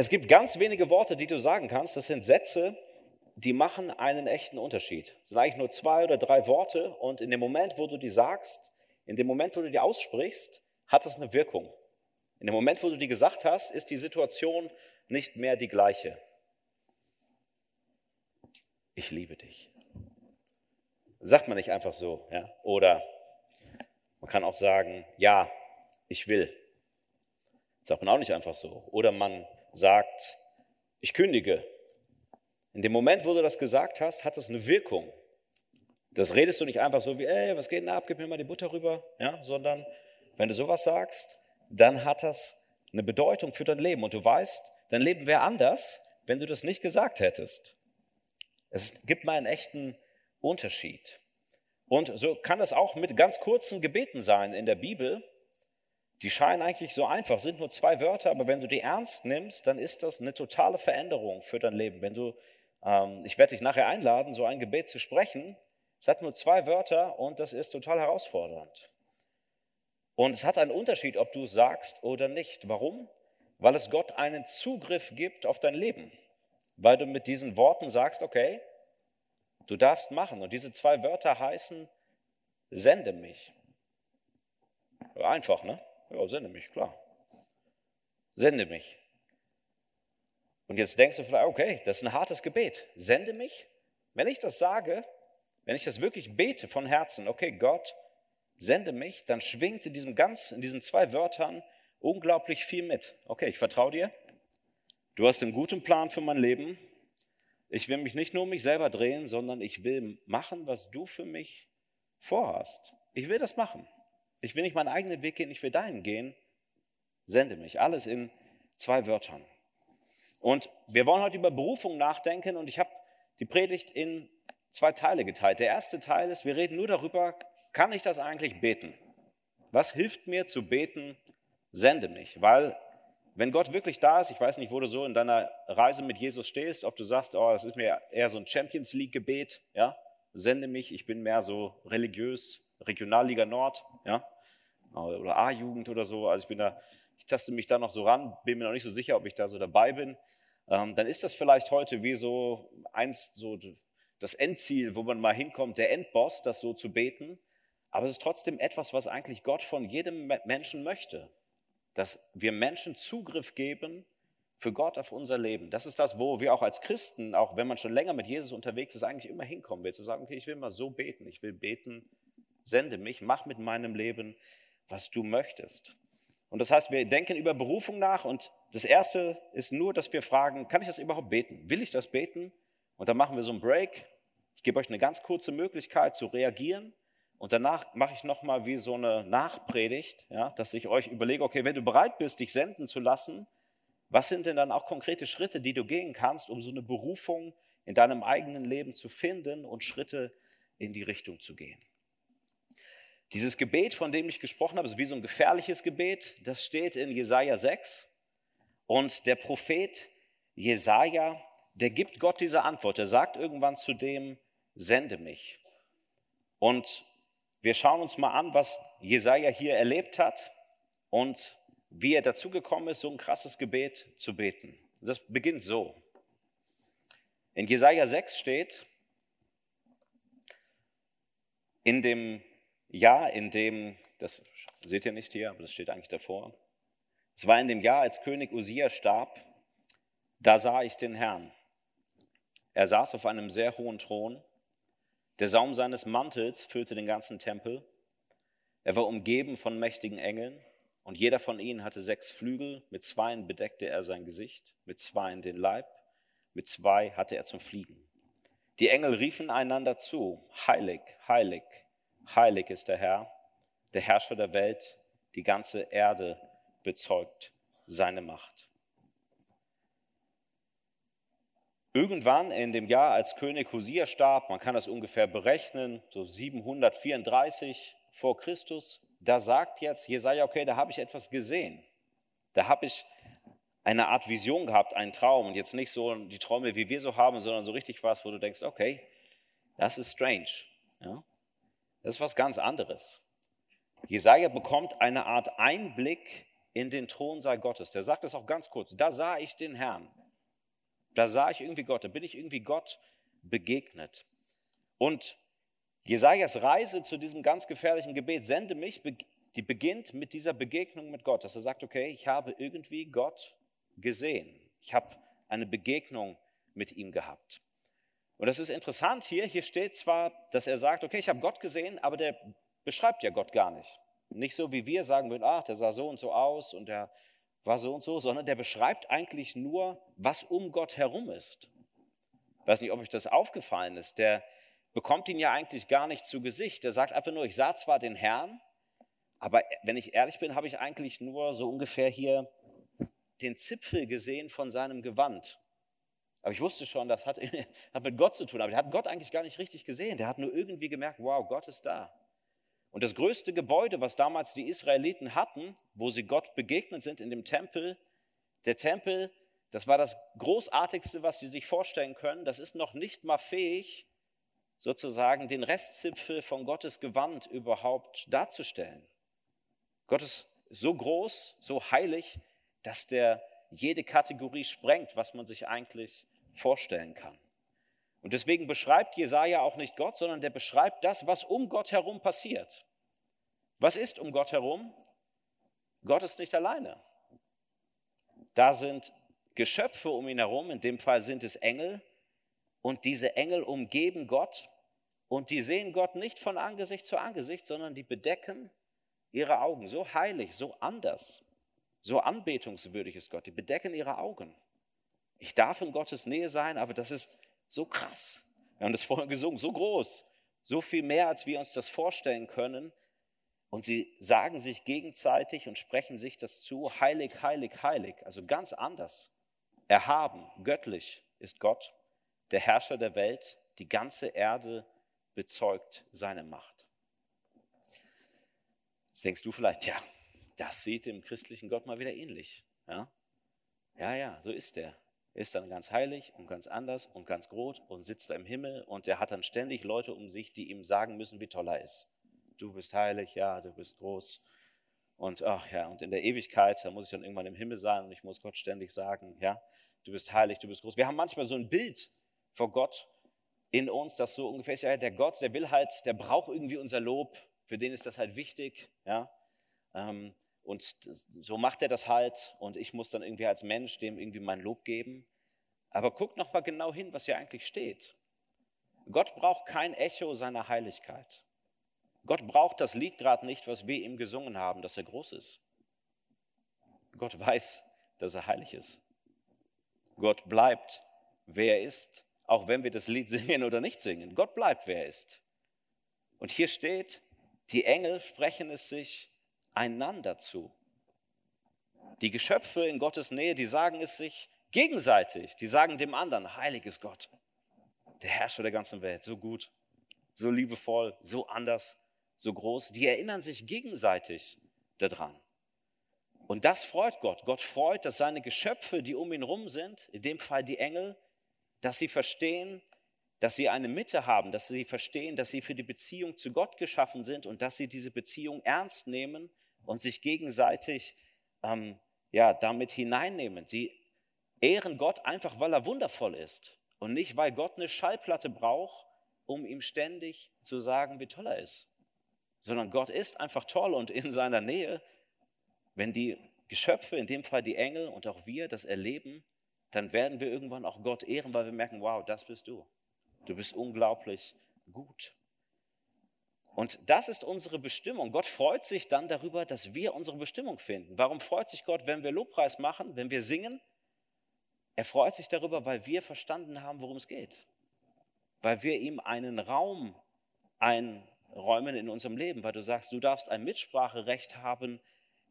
Es gibt ganz wenige Worte, die du sagen kannst. Das sind Sätze, die machen einen echten Unterschied. Es sind eigentlich nur zwei oder drei Worte und in dem Moment, wo du die sagst, in dem Moment, wo du die aussprichst, hat es eine Wirkung. In dem Moment, wo du die gesagt hast, ist die Situation nicht mehr die gleiche. Ich liebe dich. Sagt man nicht einfach so, ja? Oder man kann auch sagen, ja, ich will. Sagt man auch nicht einfach so. Oder man sagt, ich kündige. In dem Moment, wo du das gesagt hast, hat es eine Wirkung. Das redest du nicht einfach so wie, ey, was geht denn ab, gib mir mal die Butter rüber, ja, sondern wenn du sowas sagst, dann hat das eine Bedeutung für dein Leben. Und du weißt, dein Leben wäre anders, wenn du das nicht gesagt hättest. Es gibt mal einen echten Unterschied. Und so kann es auch mit ganz kurzen Gebeten sein in der Bibel. Die scheinen eigentlich so einfach, sind nur zwei Wörter, aber wenn du die ernst nimmst, dann ist das eine totale Veränderung für dein Leben. Wenn du, ähm, ich werde dich nachher einladen, so ein Gebet zu sprechen. Es hat nur zwei Wörter und das ist total herausfordernd. Und es hat einen Unterschied, ob du es sagst oder nicht. Warum? Weil es Gott einen Zugriff gibt auf dein Leben. Weil du mit diesen Worten sagst, okay, du darfst machen. Und diese zwei Wörter heißen, sende mich. Einfach, ne? Ja, sende mich, klar. Sende mich. Und jetzt denkst du vielleicht, okay, das ist ein hartes Gebet. Sende mich? Wenn ich das sage, wenn ich das wirklich bete von Herzen, okay, Gott, sende mich, dann schwingt in diesem ganz, in diesen zwei Wörtern unglaublich viel mit. Okay, ich vertraue dir. Du hast einen guten Plan für mein Leben. Ich will mich nicht nur um mich selber drehen, sondern ich will machen, was du für mich vorhast. Ich will das machen. Ich will nicht meinen eigenen Weg gehen, ich will deinen gehen. Sende mich. Alles in zwei Wörtern. Und wir wollen heute über Berufung nachdenken und ich habe die Predigt in zwei Teile geteilt. Der erste Teil ist, wir reden nur darüber, kann ich das eigentlich beten? Was hilft mir zu beten? Sende mich, weil wenn Gott wirklich da ist, ich weiß nicht, wo du so in deiner Reise mit Jesus stehst, ob du sagst, oh, das ist mir eher so ein Champions League Gebet, ja, sende mich, ich bin mehr so religiös, Regionalliga Nord, ja, oder A-Jugend oder so, also ich bin da, ich taste mich da noch so ran, bin mir noch nicht so sicher, ob ich da so dabei bin, ähm, dann ist das vielleicht heute wie so eins, so das Endziel, wo man mal hinkommt, der Endboss, das so zu beten. Aber es ist trotzdem etwas, was eigentlich Gott von jedem Menschen möchte. Dass wir Menschen Zugriff geben für Gott auf unser Leben. Das ist das, wo wir auch als Christen, auch wenn man schon länger mit Jesus unterwegs ist, eigentlich immer hinkommen will. Zu sagen, okay, ich will mal so beten. Ich will beten, sende mich, mach mit meinem Leben, was du möchtest. Und das heißt, wir denken über Berufung nach und das Erste ist nur, dass wir fragen, kann ich das überhaupt beten? Will ich das beten? Und dann machen wir so einen Break. Ich gebe euch eine ganz kurze Möglichkeit zu reagieren. Und danach mache ich nochmal wie so eine Nachpredigt, ja, dass ich euch überlege, okay, wenn du bereit bist, dich senden zu lassen, was sind denn dann auch konkrete Schritte, die du gehen kannst, um so eine Berufung in deinem eigenen Leben zu finden und Schritte in die Richtung zu gehen? Dieses Gebet, von dem ich gesprochen habe, ist wie so ein gefährliches Gebet. Das steht in Jesaja 6. Und der Prophet Jesaja, der gibt Gott diese Antwort. Er sagt irgendwann zu dem, sende mich. Und wir schauen uns mal an, was Jesaja hier erlebt hat und wie er dazu gekommen ist, so ein krasses Gebet zu beten. Das beginnt so. In Jesaja 6 steht, in dem Jahr, in dem, das seht ihr nicht hier, aber das steht eigentlich davor. Es war in dem Jahr, als König Usia starb, da sah ich den Herrn. Er saß auf einem sehr hohen Thron der Saum seines Mantels füllte den ganzen Tempel. Er war umgeben von mächtigen Engeln und jeder von ihnen hatte sechs Flügel. Mit zweien bedeckte er sein Gesicht, mit zweien den Leib, mit zwei hatte er zum Fliegen. Die Engel riefen einander zu, heilig, heilig, heilig ist der Herr, der Herrscher der Welt, die ganze Erde bezeugt seine Macht. Irgendwann in dem Jahr, als König Hosea starb, man kann das ungefähr berechnen, so 734 vor Christus, da sagt jetzt Jesaja, okay, da habe ich etwas gesehen. Da habe ich eine Art Vision gehabt, einen Traum und jetzt nicht so die Träume, wie wir so haben, sondern so richtig was, wo du denkst, okay, das ist strange. Ja? Das ist was ganz anderes. Jesaja bekommt eine Art Einblick in den Thronsaal Gottes. Der sagt es auch ganz kurz. Da sah ich den Herrn. Da sah ich irgendwie Gott. Da bin ich irgendwie Gott begegnet. Und Jesajas Reise zu diesem ganz gefährlichen Gebet, sende mich, die beginnt mit dieser Begegnung mit Gott, dass er sagt, okay, ich habe irgendwie Gott gesehen. Ich habe eine Begegnung mit ihm gehabt. Und das ist interessant hier. Hier steht zwar, dass er sagt, okay, ich habe Gott gesehen, aber der beschreibt ja Gott gar nicht. Nicht so, wie wir sagen würden, ach, der sah so und so aus und der war so und so, sondern der beschreibt eigentlich nur, was um Gott herum ist. Ich weiß nicht, ob euch das aufgefallen ist. Der bekommt ihn ja eigentlich gar nicht zu Gesicht. Der sagt einfach nur, ich sah zwar den Herrn, aber wenn ich ehrlich bin, habe ich eigentlich nur so ungefähr hier den Zipfel gesehen von seinem Gewand. Aber ich wusste schon, das hat, hat mit Gott zu tun. Aber der hat Gott eigentlich gar nicht richtig gesehen. Der hat nur irgendwie gemerkt, wow, Gott ist da. Und das größte Gebäude, was damals die Israeliten hatten, wo sie Gott begegnet sind in dem Tempel, der Tempel, das war das großartigste, was sie sich vorstellen können. Das ist noch nicht mal fähig, sozusagen den Restzipfel von Gottes Gewand überhaupt darzustellen. Gott ist so groß, so heilig, dass der jede Kategorie sprengt, was man sich eigentlich vorstellen kann. Und deswegen beschreibt Jesaja auch nicht Gott, sondern der beschreibt das, was um Gott herum passiert. Was ist um Gott herum? Gott ist nicht alleine. Da sind Geschöpfe um ihn herum, in dem Fall sind es Engel, und diese Engel umgeben Gott und die sehen Gott nicht von Angesicht zu Angesicht, sondern die bedecken ihre Augen. So heilig, so anders, so anbetungswürdig ist Gott. Die bedecken ihre Augen. Ich darf in Gottes Nähe sein, aber das ist so krass. Wir haben das vorhin gesungen, so groß, so viel mehr, als wir uns das vorstellen können. Und sie sagen sich gegenseitig und sprechen sich das zu, heilig, heilig, heilig. Also ganz anders. Erhaben, göttlich ist Gott, der Herrscher der Welt. Die ganze Erde bezeugt seine Macht. Jetzt denkst du vielleicht, ja, das sieht dem christlichen Gott mal wieder ähnlich. Ja, ja, ja so ist er. Ist dann ganz heilig und ganz anders und ganz groß und sitzt da im Himmel und er hat dann ständig Leute um sich, die ihm sagen müssen, wie toll er ist. Du bist heilig, ja, du bist groß. Und ach ja, und in der Ewigkeit, da muss ich dann irgendwann im Himmel sein und ich muss Gott ständig sagen, ja, du bist heilig, du bist groß. Wir haben manchmal so ein Bild vor Gott in uns, das so ungefähr ist, ja, der Gott, der will halt, der braucht irgendwie unser Lob, für den ist das halt wichtig, ja. Ähm, und so macht er das halt und ich muss dann irgendwie als Mensch dem irgendwie mein Lob geben. Aber guck noch mal genau hin, was hier eigentlich steht. Gott braucht kein Echo seiner Heiligkeit. Gott braucht das Lied gerade nicht, was wir ihm gesungen haben, dass er groß ist. Gott weiß, dass er heilig ist. Gott bleibt, wer er ist, auch wenn wir das Lied singen oder nicht singen. Gott bleibt, wer er ist. Und hier steht, die Engel sprechen es sich einander zu. Die Geschöpfe in Gottes Nähe, die sagen es sich gegenseitig. Die sagen dem anderen, heilig ist Gott, der Herrscher der ganzen Welt, so gut, so liebevoll, so anders, so groß. Die erinnern sich gegenseitig daran. Und das freut Gott. Gott freut, dass seine Geschöpfe, die um ihn rum sind, in dem Fall die Engel, dass sie verstehen, dass sie eine Mitte haben, dass sie verstehen, dass sie für die Beziehung zu Gott geschaffen sind und dass sie diese Beziehung ernst nehmen und sich gegenseitig ähm, ja, damit hineinnehmen. Sie ehren Gott einfach, weil er wundervoll ist und nicht, weil Gott eine Schallplatte braucht, um ihm ständig zu sagen, wie toll er ist. Sondern Gott ist einfach toll und in seiner Nähe, wenn die Geschöpfe, in dem Fall die Engel und auch wir das erleben, dann werden wir irgendwann auch Gott ehren, weil wir merken, wow, das bist du. Du bist unglaublich gut. Und das ist unsere Bestimmung. Gott freut sich dann darüber, dass wir unsere Bestimmung finden. Warum freut sich Gott, wenn wir Lobpreis machen, wenn wir singen? Er freut sich darüber, weil wir verstanden haben, worum es geht. Weil wir ihm einen Raum einräumen in unserem Leben, weil du sagst, du darfst ein Mitspracherecht haben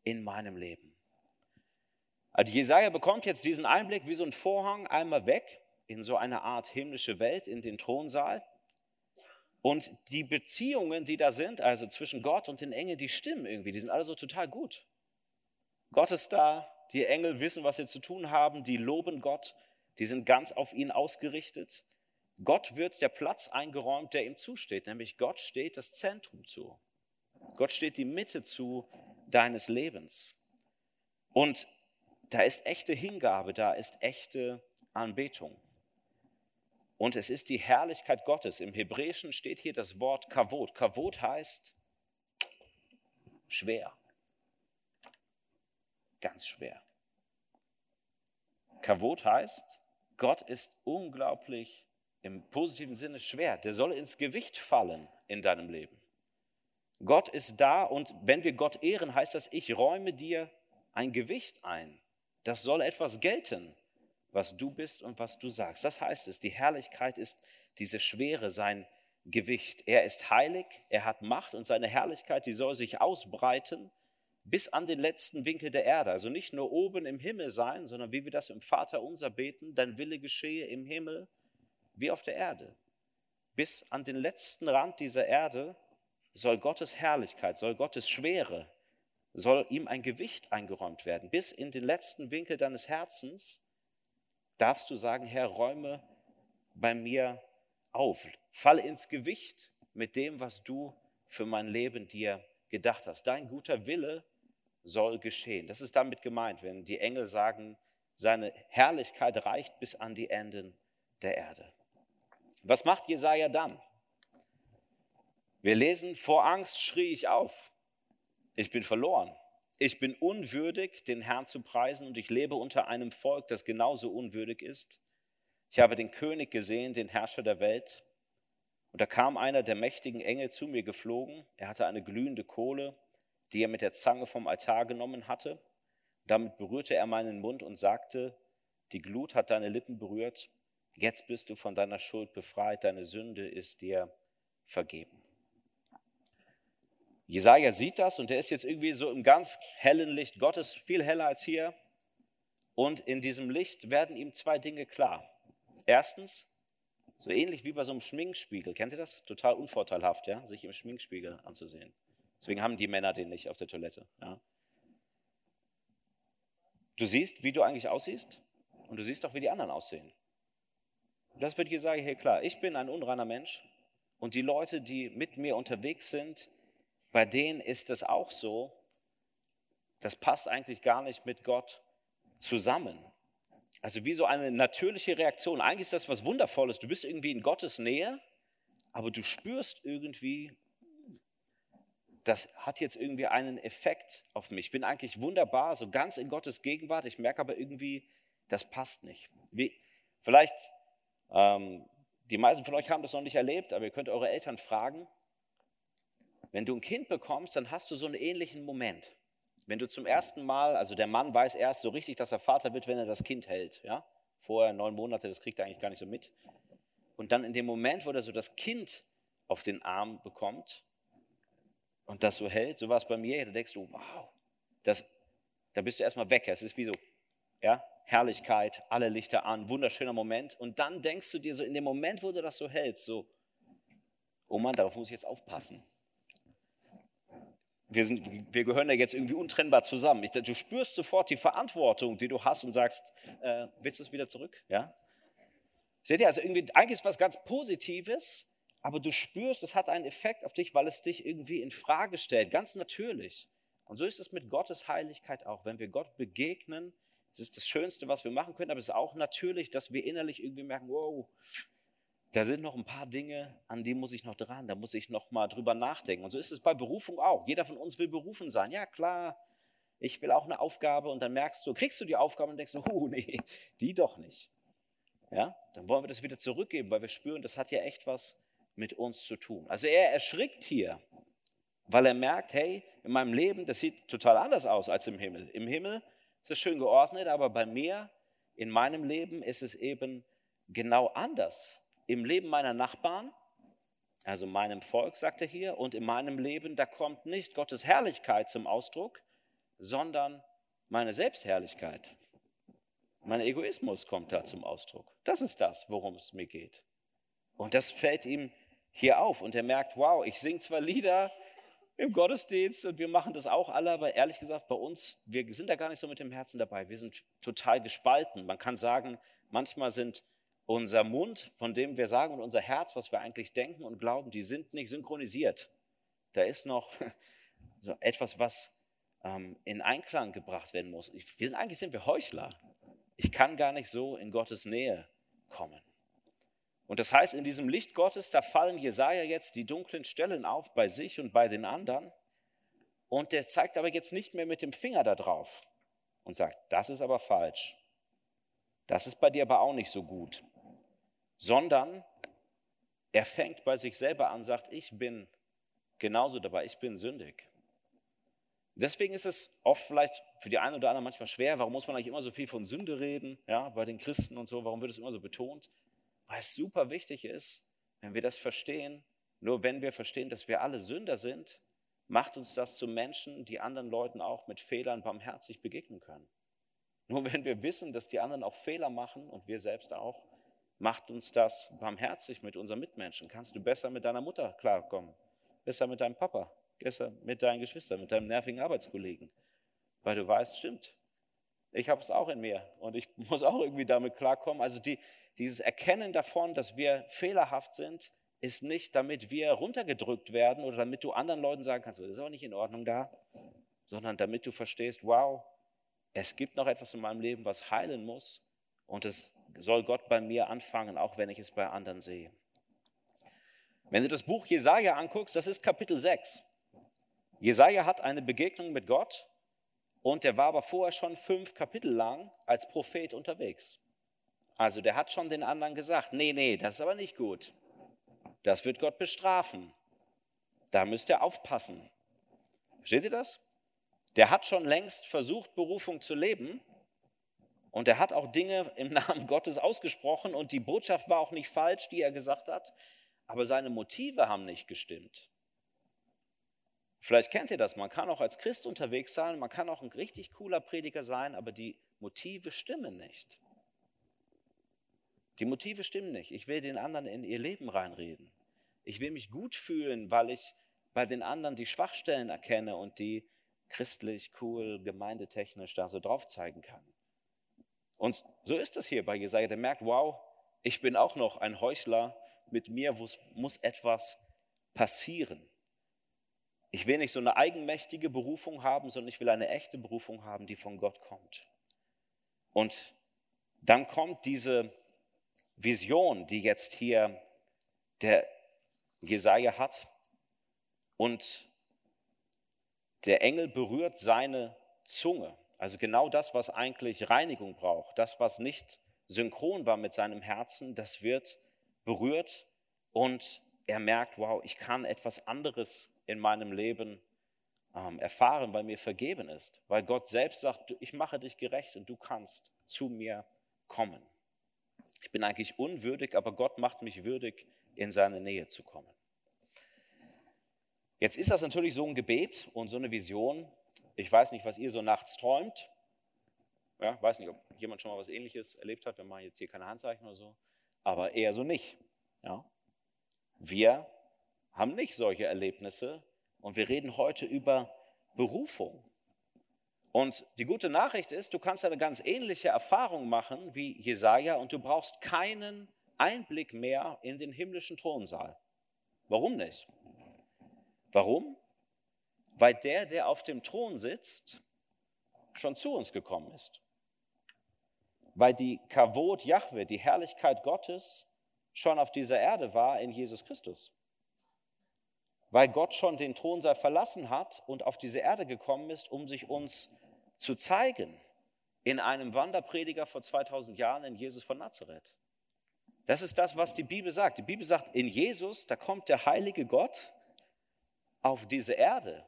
in meinem Leben. Also Jesaja bekommt jetzt diesen Einblick wie so ein Vorhang einmal weg in so eine Art himmlische Welt, in den Thronsaal. Und die Beziehungen, die da sind, also zwischen Gott und den Engeln, die stimmen irgendwie, die sind alle so total gut. Gott ist da, die Engel wissen, was sie zu tun haben, die loben Gott, die sind ganz auf ihn ausgerichtet. Gott wird der Platz eingeräumt, der ihm zusteht, nämlich Gott steht das Zentrum zu. Gott steht die Mitte zu deines Lebens. Und da ist echte Hingabe, da ist echte Anbetung. Und es ist die Herrlichkeit Gottes. Im Hebräischen steht hier das Wort Kavod. Kavod heißt schwer. Ganz schwer. Kavod heißt, Gott ist unglaublich im positiven Sinne schwer. Der soll ins Gewicht fallen in deinem Leben. Gott ist da und wenn wir Gott ehren, heißt das, ich räume dir ein Gewicht ein. Das soll etwas gelten, was du bist und was du sagst. Das heißt es, die Herrlichkeit ist diese Schwere, sein Gewicht. Er ist heilig, er hat Macht und seine Herrlichkeit, die soll sich ausbreiten bis an den letzten Winkel der Erde. Also nicht nur oben im Himmel sein, sondern wie wir das im Vater unser beten, dein Wille geschehe im Himmel wie auf der Erde. Bis an den letzten Rand dieser Erde soll Gottes Herrlichkeit, soll Gottes Schwere, soll ihm ein Gewicht eingeräumt werden. Bis in den letzten Winkel deines Herzens darfst du sagen, Herr, räume bei mir auf. Fall ins Gewicht mit dem, was du für mein Leben dir gedacht hast. Dein guter Wille soll geschehen. Das ist damit gemeint, wenn die Engel sagen, seine Herrlichkeit reicht bis an die Enden der Erde. Was macht Jesaja dann? Wir lesen, vor Angst schrie ich auf. Ich bin verloren. Ich bin unwürdig, den Herrn zu preisen und ich lebe unter einem Volk, das genauso unwürdig ist. Ich habe den König gesehen, den Herrscher der Welt. Und da kam einer der mächtigen Engel zu mir geflogen. Er hatte eine glühende Kohle, die er mit der Zange vom Altar genommen hatte. Damit berührte er meinen Mund und sagte, die Glut hat deine Lippen berührt. Jetzt bist du von deiner Schuld befreit. Deine Sünde ist dir vergeben. Jesaja sieht das und er ist jetzt irgendwie so im ganz hellen Licht Gottes, viel heller als hier. Und in diesem Licht werden ihm zwei Dinge klar. Erstens, so ähnlich wie bei so einem Schminkspiegel. Kennt ihr das? Total unvorteilhaft, ja, sich im Schminkspiegel anzusehen. Deswegen haben die Männer den nicht auf der Toilette. Ja. Du siehst, wie du eigentlich aussiehst und du siehst auch, wie die anderen aussehen. Das wird hier sagen, hey klar, ich bin ein unreiner Mensch und die Leute, die mit mir unterwegs sind, bei denen ist es auch so, das passt eigentlich gar nicht mit Gott zusammen. Also wie so eine natürliche Reaktion. Eigentlich ist das was Wundervolles. Du bist irgendwie in Gottes Nähe, aber du spürst irgendwie, das hat jetzt irgendwie einen Effekt auf mich. Ich bin eigentlich wunderbar, so ganz in Gottes Gegenwart. Ich merke aber irgendwie, das passt nicht. Wie, vielleicht, ähm, die meisten von euch haben das noch nicht erlebt, aber ihr könnt eure Eltern fragen. Wenn du ein Kind bekommst, dann hast du so einen ähnlichen Moment. Wenn du zum ersten Mal, also der Mann weiß erst so richtig, dass er Vater wird, wenn er das Kind hält. Ja? Vorher neun Monate, das kriegt er eigentlich gar nicht so mit. Und dann in dem Moment, wo er so das Kind auf den Arm bekommt und das so hält, so war es bei mir, da denkst du, wow, das, da bist du erstmal weg. Es ist wie so, ja, Herrlichkeit, alle Lichter an, wunderschöner Moment. Und dann denkst du dir so in dem Moment, wo du das so hältst, so, oh Mann, darauf muss ich jetzt aufpassen wir, sind, wir gehören da jetzt irgendwie untrennbar zusammen. Ich, du spürst sofort die Verantwortung, die du hast und sagst, äh, willst du es wieder zurück? Ja? Seht ihr, also irgendwie, eigentlich ist was ganz Positives, aber du spürst, es hat einen Effekt auf dich, weil es dich irgendwie in Frage stellt, ganz natürlich. Und so ist es mit Gottes Heiligkeit auch. Wenn wir Gott begegnen, es ist das Schönste, was wir machen können, aber es ist auch natürlich, dass wir innerlich irgendwie merken, wow, da sind noch ein paar Dinge, an die muss ich noch dran, da muss ich noch mal drüber nachdenken. Und so ist es bei Berufung auch. Jeder von uns will berufen sein. Ja, klar, ich will auch eine Aufgabe und dann merkst du, kriegst du die Aufgabe und denkst oh nee, die doch nicht. Ja, dann wollen wir das wieder zurückgeben, weil wir spüren, das hat ja echt was mit uns zu tun. Also er erschrickt hier, weil er merkt, hey, in meinem Leben, das sieht total anders aus als im Himmel. Im Himmel ist es schön geordnet, aber bei mir, in meinem Leben ist es eben genau anders im Leben meiner Nachbarn, also meinem Volk, sagt er hier, und in meinem Leben, da kommt nicht Gottes Herrlichkeit zum Ausdruck, sondern meine Selbstherrlichkeit. Mein Egoismus kommt da zum Ausdruck. Das ist das, worum es mir geht. Und das fällt ihm hier auf und er merkt, wow, ich singe zwar Lieder im Gottesdienst und wir machen das auch alle, aber ehrlich gesagt, bei uns, wir sind da gar nicht so mit dem Herzen dabei. Wir sind total gespalten. Man kann sagen, manchmal sind unser Mund, von dem wir sagen, und unser Herz, was wir eigentlich denken und glauben, die sind nicht synchronisiert. Da ist noch so etwas, was ähm, in Einklang gebracht werden muss. Wir sind, eigentlich sind wir Heuchler. Ich kann gar nicht so in Gottes Nähe kommen. Und das heißt, in diesem Licht Gottes, da fallen Jesaja jetzt die dunklen Stellen auf bei sich und bei den anderen. Und der zeigt aber jetzt nicht mehr mit dem Finger da drauf und sagt, das ist aber falsch. Das ist bei dir aber auch nicht so gut. Sondern er fängt bei sich selber an, sagt, ich bin genauso dabei, ich bin sündig. Deswegen ist es oft vielleicht für die einen oder anderen manchmal schwer, warum muss man eigentlich immer so viel von Sünde reden, ja, bei den Christen und so, warum wird es immer so betont? Weil es super wichtig ist, wenn wir das verstehen, nur wenn wir verstehen, dass wir alle Sünder sind, macht uns das zu Menschen, die anderen Leuten auch mit Fehlern barmherzig begegnen können. Nur wenn wir wissen, dass die anderen auch Fehler machen und wir selbst auch, macht uns das barmherzig mit unseren Mitmenschen. Kannst du besser mit deiner Mutter klarkommen, besser mit deinem Papa, besser mit deinen Geschwistern, mit deinem nervigen Arbeitskollegen, weil du weißt, stimmt, ich habe es auch in mir und ich muss auch irgendwie damit klarkommen. Also die, dieses Erkennen davon, dass wir fehlerhaft sind, ist nicht, damit wir runtergedrückt werden oder damit du anderen Leuten sagen kannst, das ist aber nicht in Ordnung da, sondern damit du verstehst, wow, es gibt noch etwas in meinem Leben, was heilen muss und es soll Gott bei mir anfangen, auch wenn ich es bei anderen sehe. Wenn du das Buch Jesaja anguckst, das ist Kapitel 6. Jesaja hat eine Begegnung mit Gott und der war aber vorher schon fünf Kapitel lang als Prophet unterwegs. Also der hat schon den anderen gesagt, nee, nee, das ist aber nicht gut. Das wird Gott bestrafen. Da müsst ihr aufpassen. Versteht ihr das? Der hat schon längst versucht, Berufung zu leben. Und er hat auch Dinge im Namen Gottes ausgesprochen und die Botschaft war auch nicht falsch, die er gesagt hat, aber seine Motive haben nicht gestimmt. Vielleicht kennt ihr das, man kann auch als Christ unterwegs sein, man kann auch ein richtig cooler Prediger sein, aber die Motive stimmen nicht. Die Motive stimmen nicht. Ich will den anderen in ihr Leben reinreden. Ich will mich gut fühlen, weil ich bei den anderen die Schwachstellen erkenne und die christlich, cool, gemeindetechnisch da so drauf zeigen kann. Und so ist es hier bei Jesaja. Der merkt, wow, ich bin auch noch ein Heuchler. Mit mir muss etwas passieren. Ich will nicht so eine eigenmächtige Berufung haben, sondern ich will eine echte Berufung haben, die von Gott kommt. Und dann kommt diese Vision, die jetzt hier der Jesaja hat. Und der Engel berührt seine Zunge. Also genau das, was eigentlich Reinigung braucht, das, was nicht synchron war mit seinem Herzen, das wird berührt und er merkt, wow, ich kann etwas anderes in meinem Leben ähm, erfahren, weil mir vergeben ist, weil Gott selbst sagt, ich mache dich gerecht und du kannst zu mir kommen. Ich bin eigentlich unwürdig, aber Gott macht mich würdig, in seine Nähe zu kommen. Jetzt ist das natürlich so ein Gebet und so eine Vision. Ich weiß nicht, was ihr so nachts träumt. Ja, weiß nicht, ob jemand schon mal was Ähnliches erlebt hat. Wir machen jetzt hier keine Handzeichen oder so, aber eher so nicht. Ja. Wir haben nicht solche Erlebnisse und wir reden heute über Berufung. Und die gute Nachricht ist, du kannst eine ganz ähnliche Erfahrung machen wie Jesaja und du brauchst keinen Einblick mehr in den himmlischen Thronsaal. Warum nicht? Warum? Weil der, der auf dem Thron sitzt, schon zu uns gekommen ist. Weil die Kavod Jahwe, die Herrlichkeit Gottes, schon auf dieser Erde war in Jesus Christus. Weil Gott schon den Thronsaal verlassen hat und auf diese Erde gekommen ist, um sich uns zu zeigen in einem Wanderprediger vor 2000 Jahren in Jesus von Nazareth. Das ist das, was die Bibel sagt. Die Bibel sagt, in Jesus, da kommt der heilige Gott auf diese Erde.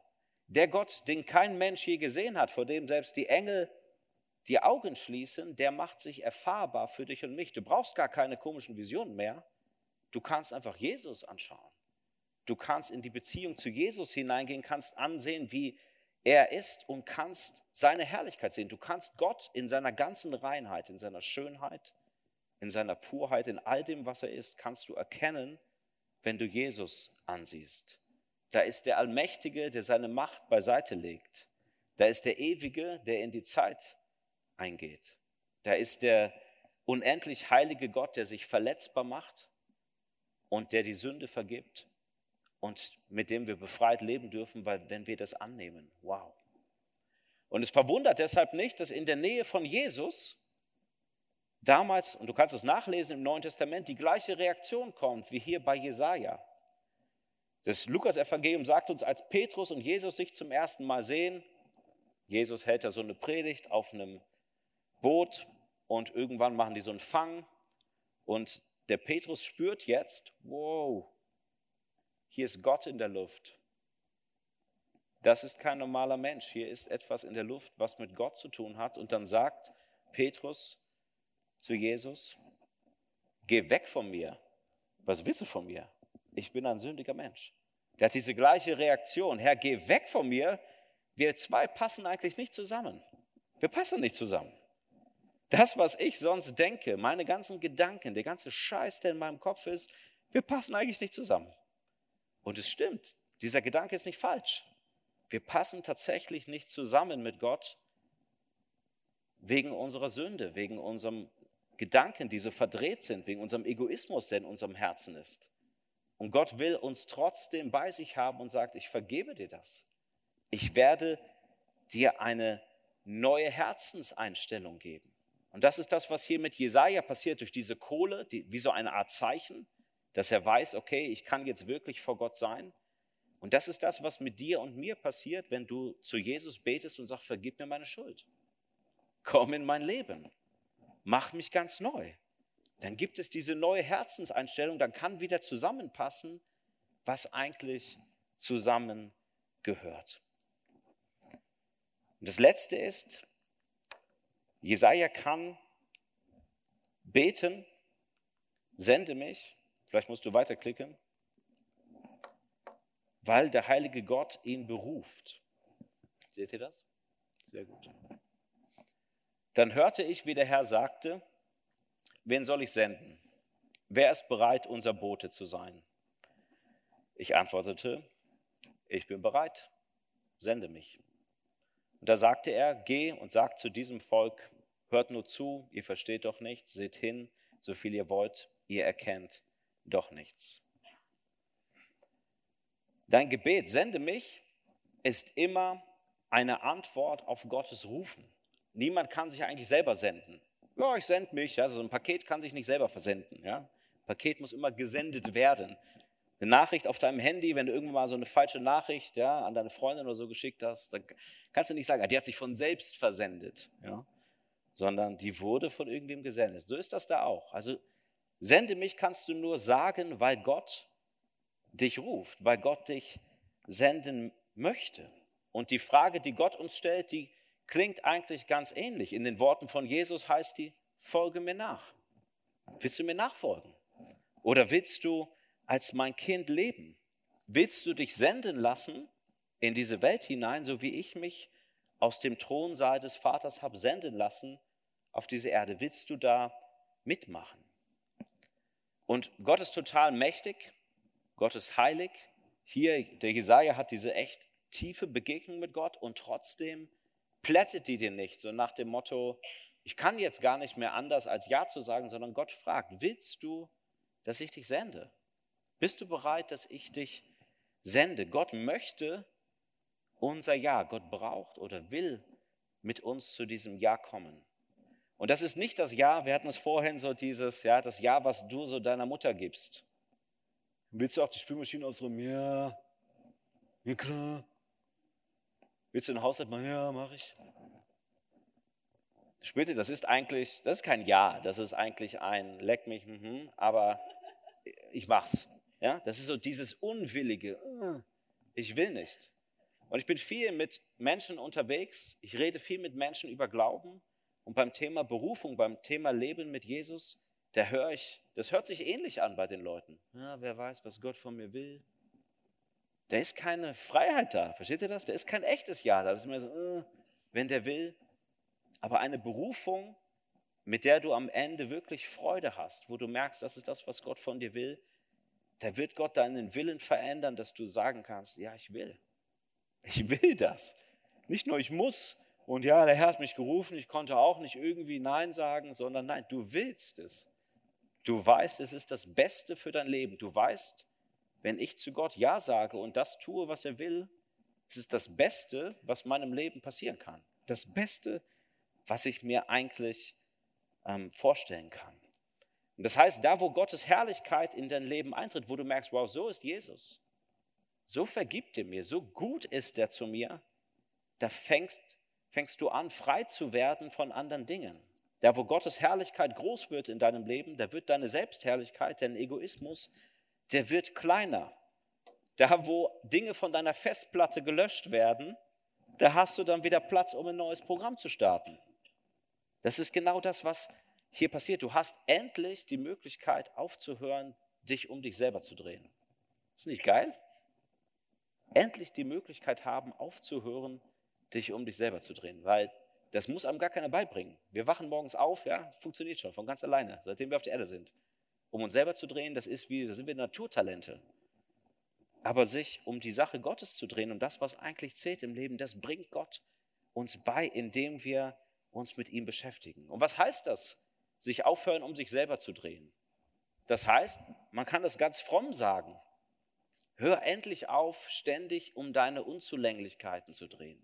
Der Gott, den kein Mensch je gesehen hat, vor dem selbst die Engel die Augen schließen, der macht sich erfahrbar für dich und mich. Du brauchst gar keine komischen Visionen mehr. Du kannst einfach Jesus anschauen. Du kannst in die Beziehung zu Jesus hineingehen, kannst ansehen, wie er ist und kannst seine Herrlichkeit sehen. Du kannst Gott in seiner ganzen Reinheit, in seiner Schönheit, in seiner Purheit, in all dem, was er ist, kannst du erkennen, wenn du Jesus ansiehst. Da ist der Allmächtige, der seine Macht beiseite legt. Da ist der Ewige, der in die Zeit eingeht. Da ist der unendlich heilige Gott, der sich verletzbar macht und der die Sünde vergibt und mit dem wir befreit leben dürfen, weil wenn wir das annehmen, wow. Und es verwundert deshalb nicht, dass in der Nähe von Jesus damals, und du kannst es nachlesen im Neuen Testament, die gleiche Reaktion kommt wie hier bei Jesaja. Das Lukas-Evangelium sagt uns, als Petrus und Jesus sich zum ersten Mal sehen, Jesus hält da so eine Predigt auf einem Boot und irgendwann machen die so einen Fang und der Petrus spürt jetzt, wow, hier ist Gott in der Luft. Das ist kein normaler Mensch. Hier ist etwas in der Luft, was mit Gott zu tun hat. Und dann sagt Petrus zu Jesus, geh weg von mir. Was willst du von mir? Ich bin ein sündiger Mensch. Der hat diese gleiche Reaktion. Herr, geh weg von mir. Wir zwei passen eigentlich nicht zusammen. Wir passen nicht zusammen. Das, was ich sonst denke, meine ganzen Gedanken, der ganze Scheiß, der in meinem Kopf ist, wir passen eigentlich nicht zusammen. Und es stimmt, dieser Gedanke ist nicht falsch. Wir passen tatsächlich nicht zusammen mit Gott wegen unserer Sünde, wegen unserem Gedanken, die so verdreht sind, wegen unserem Egoismus, der in unserem Herzen ist. Und Gott will uns trotzdem bei sich haben und sagt, ich vergebe dir das. Ich werde dir eine neue Herzenseinstellung geben. Und das ist das, was hier mit Jesaja passiert, durch diese Kohle, die, wie so eine Art Zeichen, dass er weiß, okay, ich kann jetzt wirklich vor Gott sein. Und das ist das, was mit dir und mir passiert, wenn du zu Jesus betest und sagst, vergib mir meine Schuld. Komm in mein Leben. Mach mich ganz neu. Dann gibt es diese neue Herzenseinstellung, dann kann wieder zusammenpassen, was eigentlich zusammengehört. Und das Letzte ist, Jesaja kann beten, sende mich, vielleicht musst du weiterklicken, weil der heilige Gott ihn beruft. Seht ihr das? Sehr gut. Dann hörte ich, wie der Herr sagte, wen soll ich senden? Wer ist bereit, unser Bote zu sein? Ich antwortete, ich bin bereit, sende mich. Und da sagte er, geh und sag zu diesem Volk, hört nur zu, ihr versteht doch nichts, seht hin, so viel ihr wollt, ihr erkennt doch nichts. Dein Gebet, sende mich, ist immer eine Antwort auf Gottes Rufen. Niemand kann sich eigentlich selber senden. Ja, ich sende mich. Ja, so ein Paket kann sich nicht selber versenden. Ja? Ein Paket muss immer gesendet werden eine Nachricht auf deinem Handy, wenn du irgendwann mal so eine falsche Nachricht ja, an deine Freundin oder so geschickt hast, dann kannst du nicht sagen, ah, die hat sich von selbst versendet, ja, sondern die wurde von irgendwem gesendet. So ist das da auch. Also sende mich kannst du nur sagen, weil Gott dich ruft, weil Gott dich senden möchte. Und die Frage, die Gott uns stellt, die klingt eigentlich ganz ähnlich. In den Worten von Jesus heißt die, folge mir nach. Willst du mir nachfolgen? Oder willst du als mein Kind leben? Willst du dich senden lassen in diese Welt hinein, so wie ich mich aus dem Thronsaal des Vaters habe senden lassen auf diese Erde? Willst du da mitmachen? Und Gott ist total mächtig, Gott ist heilig. Hier, der Jesaja hat diese echt tiefe Begegnung mit Gott und trotzdem plättet die dir nicht, so nach dem Motto, ich kann jetzt gar nicht mehr anders als Ja zu sagen, sondern Gott fragt, willst du, dass ich dich sende? Bist du bereit, dass ich dich sende? Gott möchte unser Ja. Gott braucht oder will mit uns zu diesem Ja kommen. Und das ist nicht das Ja, wir hatten es vorhin so dieses, ja, das Ja, was du so deiner Mutter gibst. Willst du auch die Spülmaschine ausräumen? Ja. Ja, klar. Willst du den Haushalt machen? Ja, mache ich. Spürt das ist eigentlich, das ist kein Ja, das ist eigentlich ein Leck mich, mhm, aber ich mach's. Ja, das ist so dieses Unwillige. Ah, ich will nicht. Und ich bin viel mit Menschen unterwegs. Ich rede viel mit Menschen über Glauben. Und beim Thema Berufung, beim Thema Leben mit Jesus, da höre ich, das hört sich ähnlich an bei den Leuten. Ja, wer weiß, was Gott von mir will. Da ist keine Freiheit da. Versteht ihr das? Da ist kein echtes Ja da. Das ist immer so, äh, wenn der will. Aber eine Berufung, mit der du am Ende wirklich Freude hast, wo du merkst, das ist das, was Gott von dir will, da wird Gott deinen Willen verändern, dass du sagen kannst, ja, ich will. Ich will das. Nicht nur ich muss und ja, der Herr hat mich gerufen, ich konnte auch nicht irgendwie Nein sagen, sondern nein, du willst es. Du weißt, es ist das Beste für dein Leben. Du weißt, wenn ich zu Gott Ja sage und das tue, was er will, es ist das Beste, was meinem Leben passieren kann. das Beste, was ich mir eigentlich ähm, vorstellen kann. Und das heißt, da wo Gottes Herrlichkeit in dein Leben eintritt, wo du merkst, wow, so ist Jesus, so vergibt er mir, so gut ist er zu mir, da fängst, fängst du an, frei zu werden von anderen Dingen. Da wo Gottes Herrlichkeit groß wird in deinem Leben, da wird deine Selbstherrlichkeit, dein Egoismus, der wird kleiner. Da wo Dinge von deiner Festplatte gelöscht werden, da hast du dann wieder Platz, um ein neues Programm zu starten. Das ist genau das, was hier passiert. Du hast endlich die Möglichkeit aufzuhören, dich um dich selber zu drehen. Ist nicht geil? Endlich die Möglichkeit haben, aufzuhören, dich um dich selber zu drehen, weil das muss einem gar keiner beibringen. Wir wachen morgens auf, ja, funktioniert schon von ganz alleine, seitdem wir auf der Erde sind. Um uns selber zu drehen, das ist wie, da sind wir Naturtalente. Aber sich um die Sache Gottes zu drehen und das, was eigentlich zählt im Leben, das bringt Gott uns bei, indem wir uns mit ihm beschäftigen. Und was heißt das? sich aufhören, um sich selber zu drehen. Das heißt, man kann das ganz fromm sagen. Hör endlich auf, ständig um deine Unzulänglichkeiten zu drehen.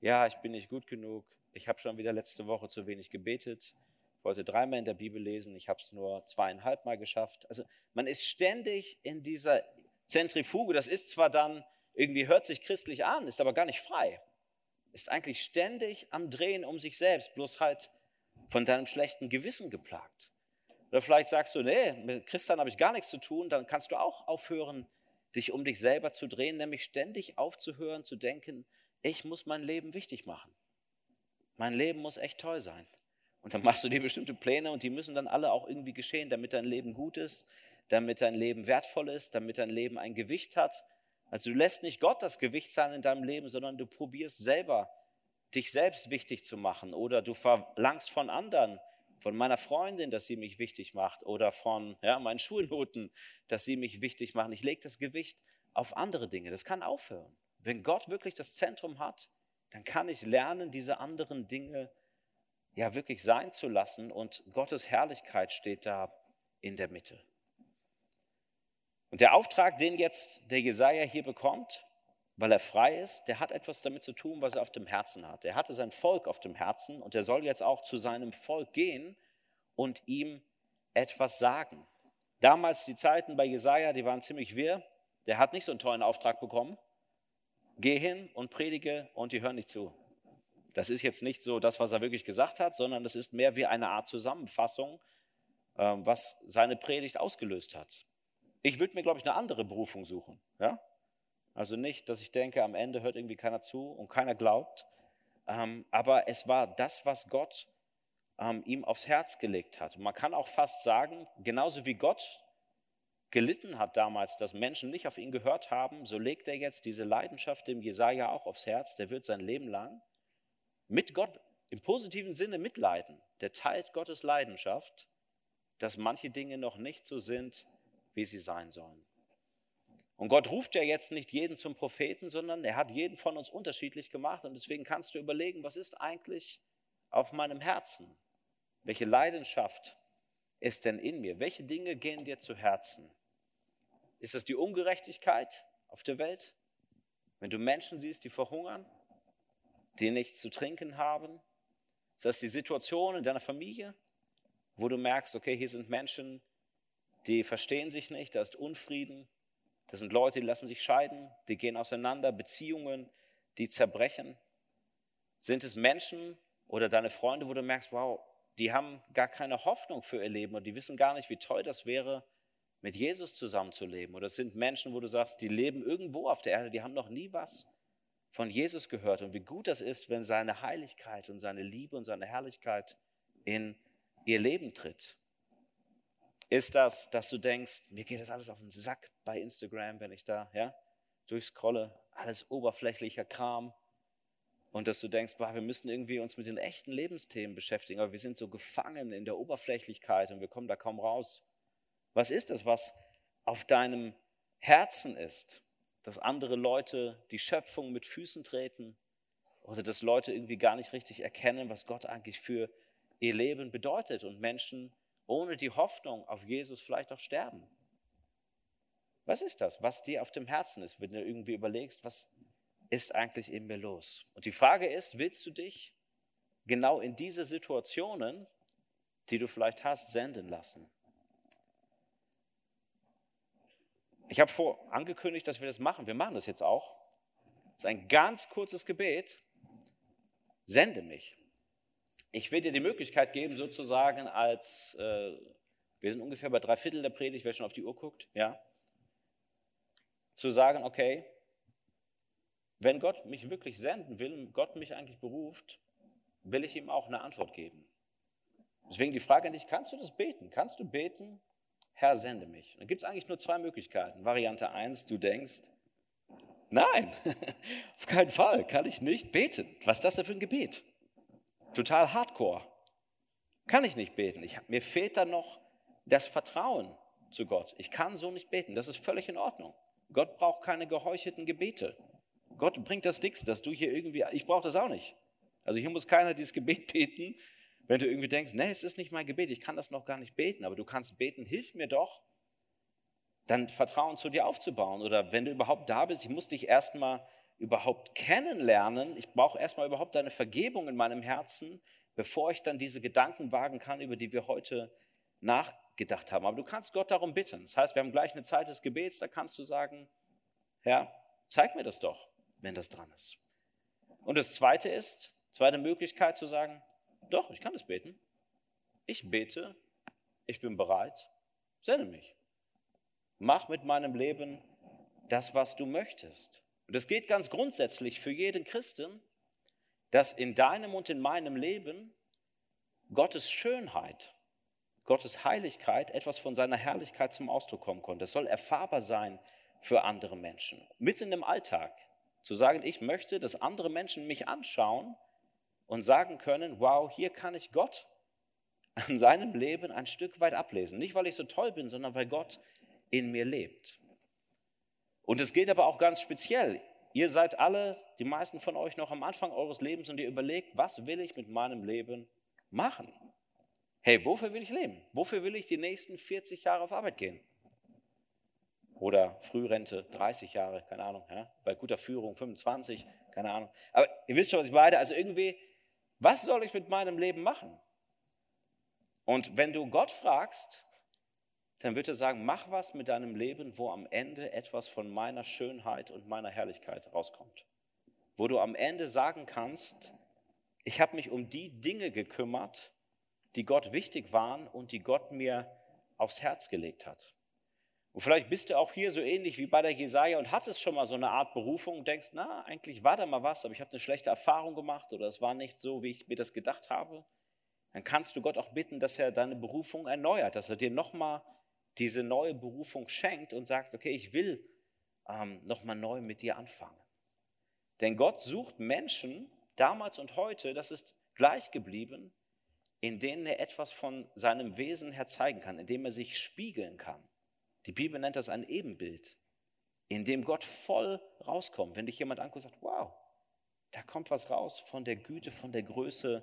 Ja, ich bin nicht gut genug. Ich habe schon wieder letzte Woche zu wenig gebetet. Ich wollte dreimal in der Bibel lesen. Ich habe es nur zweieinhalb Mal geschafft. Also man ist ständig in dieser Zentrifuge. Das ist zwar dann irgendwie hört sich christlich an, ist aber gar nicht frei. Ist eigentlich ständig am Drehen um sich selbst, bloß halt von deinem schlechten Gewissen geplagt. Oder vielleicht sagst du, nee, mit Christian habe ich gar nichts zu tun, dann kannst du auch aufhören, dich um dich selber zu drehen, nämlich ständig aufzuhören, zu denken, ich muss mein Leben wichtig machen. Mein Leben muss echt toll sein. Und dann machst du dir bestimmte Pläne und die müssen dann alle auch irgendwie geschehen, damit dein Leben gut ist, damit dein Leben wertvoll ist, damit dein Leben ein Gewicht hat. Also du lässt nicht Gott das Gewicht sein in deinem Leben, sondern du probierst selber dich selbst wichtig zu machen oder du verlangst von anderen, von meiner Freundin, dass sie mich wichtig macht oder von ja, meinen Schulnoten, dass sie mich wichtig machen. Ich lege das Gewicht auf andere Dinge. Das kann aufhören. Wenn Gott wirklich das Zentrum hat, dann kann ich lernen, diese anderen Dinge ja wirklich sein zu lassen und Gottes Herrlichkeit steht da in der Mitte. Und der Auftrag, den jetzt der Jesaja hier bekommt, weil er frei ist, der hat etwas damit zu tun, was er auf dem Herzen hat. Er hatte sein Volk auf dem Herzen und er soll jetzt auch zu seinem Volk gehen und ihm etwas sagen. Damals die Zeiten bei Jesaja, die waren ziemlich wirr. Der hat nicht so einen tollen Auftrag bekommen. Geh hin und predige und die hören nicht zu. Das ist jetzt nicht so das, was er wirklich gesagt hat, sondern das ist mehr wie eine Art Zusammenfassung, ähm, was seine Predigt ausgelöst hat. Ich würde mir, glaube ich, eine andere Berufung suchen. Ja? Also nicht, dass ich denke, am Ende hört irgendwie keiner zu und keiner glaubt. Ähm, aber es war das, was Gott ähm, ihm aufs Herz gelegt hat. Und man kann auch fast sagen, genauso wie Gott gelitten hat damals, dass Menschen nicht auf ihn gehört haben, so legt er jetzt diese Leidenschaft dem Jesaja auch aufs Herz. Der wird sein Leben lang mit Gott im positiven Sinne mitleiden. Der teilt Gottes Leidenschaft, dass manche Dinge noch nicht so sind, wie sie sein sollen. Und Gott ruft ja jetzt nicht jeden zum Propheten, sondern er hat jeden von uns unterschiedlich gemacht. Und deswegen kannst du überlegen, was ist eigentlich auf meinem Herzen? Welche Leidenschaft ist denn in mir? Welche Dinge gehen dir zu Herzen? Ist es die Ungerechtigkeit auf der Welt? Wenn du Menschen siehst, die verhungern, die nichts zu trinken haben? Ist das die Situation in deiner Familie, wo du merkst, okay, hier sind Menschen, die verstehen sich nicht, da ist Unfrieden, das sind Leute, die lassen sich scheiden, die gehen auseinander, Beziehungen, die zerbrechen. Sind es Menschen oder deine Freunde, wo du merkst, wow, die haben gar keine Hoffnung für ihr Leben und die wissen gar nicht, wie toll das wäre, mit Jesus zusammenzuleben. Oder es sind Menschen, wo du sagst, die leben irgendwo auf der Erde, die haben noch nie was von Jesus gehört und wie gut das ist, wenn seine Heiligkeit und seine Liebe und seine Herrlichkeit in ihr Leben tritt. Ist das, dass du denkst, mir geht das alles auf den Sack bei Instagram, wenn ich da ja, durchscrolle, alles oberflächlicher Kram. Und dass du denkst, boah, wir müssen irgendwie uns mit den echten Lebensthemen beschäftigen, aber wir sind so gefangen in der Oberflächlichkeit und wir kommen da kaum raus. Was ist das, was auf deinem Herzen ist? Dass andere Leute die Schöpfung mit Füßen treten oder dass Leute irgendwie gar nicht richtig erkennen, was Gott eigentlich für ihr Leben bedeutet und Menschen ohne die Hoffnung auf Jesus vielleicht auch sterben. Was ist das, was dir auf dem Herzen ist, wenn du irgendwie überlegst, was ist eigentlich in mir los? Und die Frage ist, willst du dich genau in diese Situationen, die du vielleicht hast, senden lassen? Ich habe vor angekündigt, dass wir das machen. Wir machen das jetzt auch. Das ist ein ganz kurzes Gebet. Sende mich. Ich will dir die Möglichkeit geben, sozusagen als, äh, wir sind ungefähr bei drei Viertel der Predigt, wer schon auf die Uhr guckt, ja, zu sagen, okay, wenn Gott mich wirklich senden will Gott mich eigentlich beruft, will ich ihm auch eine Antwort geben. Deswegen die Frage an dich, kannst du das beten? Kannst du beten, Herr, sende mich? Da gibt es eigentlich nur zwei Möglichkeiten. Variante 1, du denkst, nein, auf keinen Fall kann ich nicht beten. Was ist das denn für ein Gebet? Total hardcore. Kann ich nicht beten. Ich, mir fehlt dann noch das Vertrauen zu Gott. Ich kann so nicht beten. Das ist völlig in Ordnung. Gott braucht keine geheuchelten Gebete. Gott bringt das nichts, dass du hier irgendwie, ich brauche das auch nicht. Also hier muss keiner dieses Gebet beten, wenn du irgendwie denkst, nee, es ist nicht mein Gebet, ich kann das noch gar nicht beten, aber du kannst beten, hilf mir doch, dann Vertrauen zu dir aufzubauen. Oder wenn du überhaupt da bist, ich muss dich erstmal überhaupt kennenlernen, ich brauche erstmal überhaupt deine Vergebung in meinem Herzen, bevor ich dann diese Gedanken wagen kann, über die wir heute nachgedacht haben. Aber du kannst Gott darum bitten. Das heißt, wir haben gleich eine Zeit des Gebets, da kannst du sagen, Herr, zeig mir das doch wenn das dran ist. Und das Zweite ist, zweite Möglichkeit zu sagen, doch, ich kann es beten. Ich bete, ich bin bereit, sende mich. Mach mit meinem Leben das, was du möchtest. Und es geht ganz grundsätzlich für jeden Christen, dass in deinem und in meinem Leben Gottes Schönheit, Gottes Heiligkeit, etwas von seiner Herrlichkeit zum Ausdruck kommen konnte. Es soll erfahrbar sein für andere Menschen, mitten im Alltag. Zu sagen, ich möchte, dass andere Menschen mich anschauen und sagen können, wow, hier kann ich Gott an seinem Leben ein Stück weit ablesen. Nicht, weil ich so toll bin, sondern weil Gott in mir lebt. Und es geht aber auch ganz speziell. Ihr seid alle, die meisten von euch, noch am Anfang eures Lebens und ihr überlegt, was will ich mit meinem Leben machen? Hey, wofür will ich leben? Wofür will ich die nächsten 40 Jahre auf Arbeit gehen? oder Frührente 30 Jahre, keine Ahnung, ja? bei guter Führung 25, keine Ahnung. Aber ihr wisst schon, was ich meine. Also irgendwie, was soll ich mit meinem Leben machen? Und wenn du Gott fragst, dann wird er sagen, mach was mit deinem Leben, wo am Ende etwas von meiner Schönheit und meiner Herrlichkeit rauskommt. Wo du am Ende sagen kannst, ich habe mich um die Dinge gekümmert, die Gott wichtig waren und die Gott mir aufs Herz gelegt hat. Und vielleicht bist du auch hier so ähnlich wie bei der Jesaja und hattest schon mal so eine Art Berufung und denkst, na, eigentlich war da mal was, aber ich habe eine schlechte Erfahrung gemacht oder es war nicht so, wie ich mir das gedacht habe. Dann kannst du Gott auch bitten, dass er deine Berufung erneuert, dass er dir nochmal diese neue Berufung schenkt und sagt, okay, ich will ähm, nochmal neu mit dir anfangen. Denn Gott sucht Menschen, damals und heute, das ist gleich geblieben, in denen er etwas von seinem Wesen her zeigen kann, in dem er sich spiegeln kann. Die Bibel nennt das ein Ebenbild, in dem Gott voll rauskommt. Wenn dich jemand anguckt und sagt, wow, da kommt was raus von der Güte, von der Größe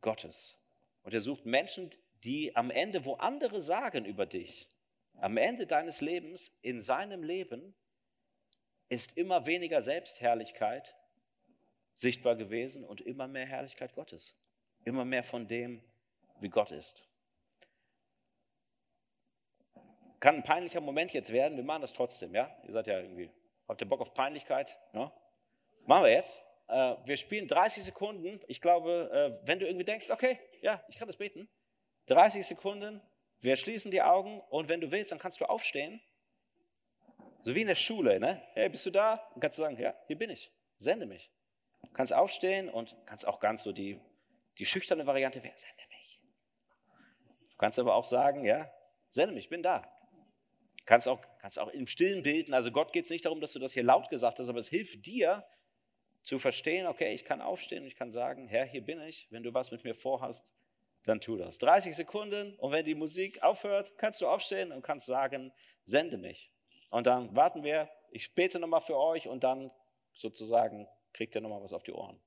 Gottes. Und er sucht Menschen, die am Ende, wo andere sagen über dich, am Ende deines Lebens, in seinem Leben, ist immer weniger Selbstherrlichkeit sichtbar gewesen und immer mehr Herrlichkeit Gottes. Immer mehr von dem, wie Gott ist. Kann ein peinlicher Moment jetzt werden, wir machen das trotzdem, ja? Ihr seid ja irgendwie, habt ihr Bock auf Peinlichkeit? Ja? Machen wir jetzt. Äh, wir spielen 30 Sekunden. Ich glaube, äh, wenn du irgendwie denkst, okay, ja, ich kann das beten. 30 Sekunden, wir schließen die Augen und wenn du willst, dann kannst du aufstehen. So wie in der Schule, ne? Hey, bist du da? Dann kannst du sagen, ja, hier bin ich. Sende mich. Du kannst aufstehen und kannst auch ganz so die, die schüchterne Variante, wer sende mich? Du kannst aber auch sagen, ja, sende mich, ich bin da. Kannst auch, kannst auch im Stillen bilden. Also Gott geht es nicht darum, dass du das hier laut gesagt hast, aber es hilft dir zu verstehen, okay, ich kann aufstehen und ich kann sagen, Herr, hier bin ich. Wenn du was mit mir vorhast, dann tu das. 30 Sekunden und wenn die Musik aufhört, kannst du aufstehen und kannst sagen, sende mich. Und dann warten wir, ich bete nochmal für euch und dann sozusagen kriegt ihr nochmal was auf die Ohren.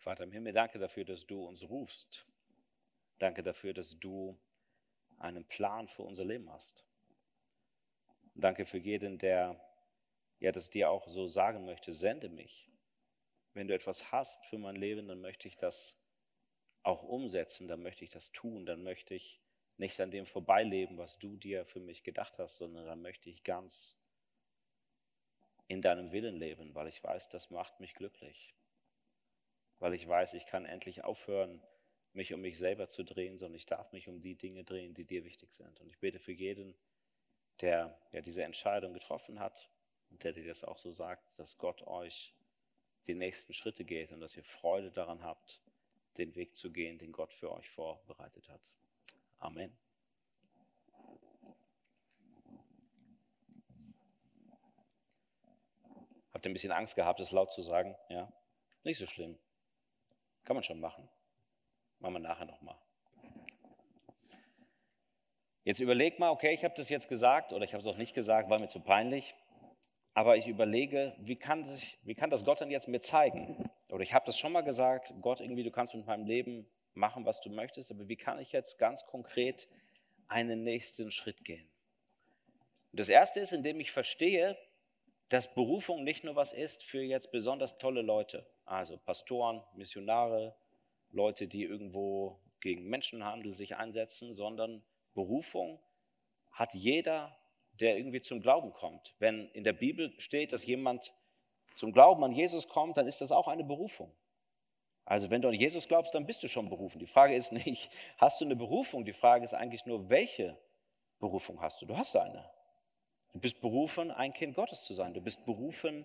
Vater im Himmel, danke dafür, dass du uns rufst. Danke dafür, dass du einen Plan für unser Leben hast. Und danke für jeden, der ja, das dir auch so sagen möchte, sende mich. Wenn du etwas hast für mein Leben, dann möchte ich das auch umsetzen, dann möchte ich das tun, dann möchte ich nicht an dem vorbeileben, was du dir für mich gedacht hast, sondern dann möchte ich ganz in deinem Willen leben, weil ich weiß, das macht mich glücklich. Weil ich weiß, ich kann endlich aufhören, mich um mich selber zu drehen, sondern ich darf mich um die Dinge drehen, die dir wichtig sind. Und ich bete für jeden, der ja diese Entscheidung getroffen hat und der dir das auch so sagt, dass Gott euch die nächsten Schritte geht und dass ihr Freude daran habt, den Weg zu gehen, den Gott für euch vorbereitet hat. Amen. Habt ihr ein bisschen Angst gehabt, es laut zu sagen? Ja? Nicht so schlimm. Kann man schon machen. Machen wir nachher nochmal. Jetzt überleg mal, okay, ich habe das jetzt gesagt oder ich habe es auch nicht gesagt, war mir zu peinlich. Aber ich überlege, wie kann, sich, wie kann das Gott dann jetzt mir zeigen? Oder ich habe das schon mal gesagt, Gott, irgendwie, du kannst mit meinem Leben machen, was du möchtest, aber wie kann ich jetzt ganz konkret einen nächsten Schritt gehen? Und das Erste ist, indem ich verstehe, dass Berufung nicht nur was ist für jetzt besonders tolle Leute, also Pastoren, Missionare, Leute, die irgendwo gegen Menschenhandel sich einsetzen, sondern Berufung hat jeder, der irgendwie zum Glauben kommt. Wenn in der Bibel steht, dass jemand zum Glauben an Jesus kommt, dann ist das auch eine Berufung. Also wenn du an Jesus glaubst, dann bist du schon berufen. Die Frage ist nicht, hast du eine Berufung? Die Frage ist eigentlich nur, welche Berufung hast du? Du hast eine. Du bist berufen, ein Kind Gottes zu sein. Du bist berufen,